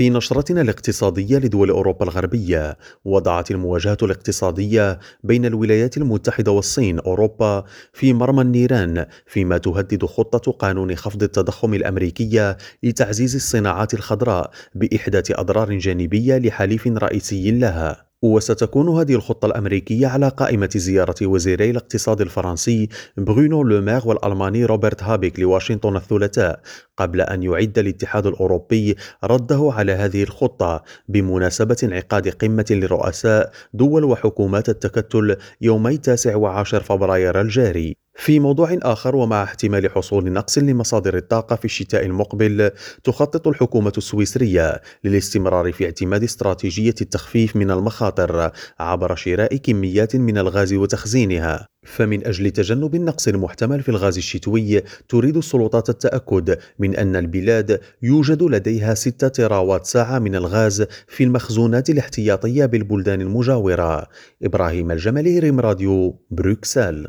في نشرتنا الاقتصادية لدول أوروبا الغربية وضعت المواجهة الاقتصادية بين الولايات المتحدة والصين أوروبا في مرمى النيران فيما تهدد خطة قانون خفض التضخم الأمريكية لتعزيز الصناعات الخضراء بإحداث أضرار جانبية لحليف رئيسي لها. وستكون هذه الخطة الأمريكية على قائمة زيارة وزيري الاقتصاد الفرنسي برونو لومير والألماني روبرت هابيك لواشنطن الثلاثاء قبل أن يعد الاتحاد الأوروبي رده على هذه الخطة بمناسبة انعقاد قمة لرؤساء دول وحكومات التكتل يومي 9 وعاشر فبراير الجاري. في موضوع آخر ومع احتمال حصول نقص لمصادر الطاقة في الشتاء المقبل تخطط الحكومة السويسرية للاستمرار في اعتماد استراتيجية التخفيف من المخاطر عبر شراء كميات من الغاز وتخزينها. فمن أجل تجنب النقص المحتمل في الغاز الشتوي تريد السلطات التأكد من أن البلاد يوجد لديها 6 تيراوات ساعة من الغاز في المخزونات الاحتياطية بالبلدان المجاورة. إبراهيم الجمالي ريم راديو بروكسل.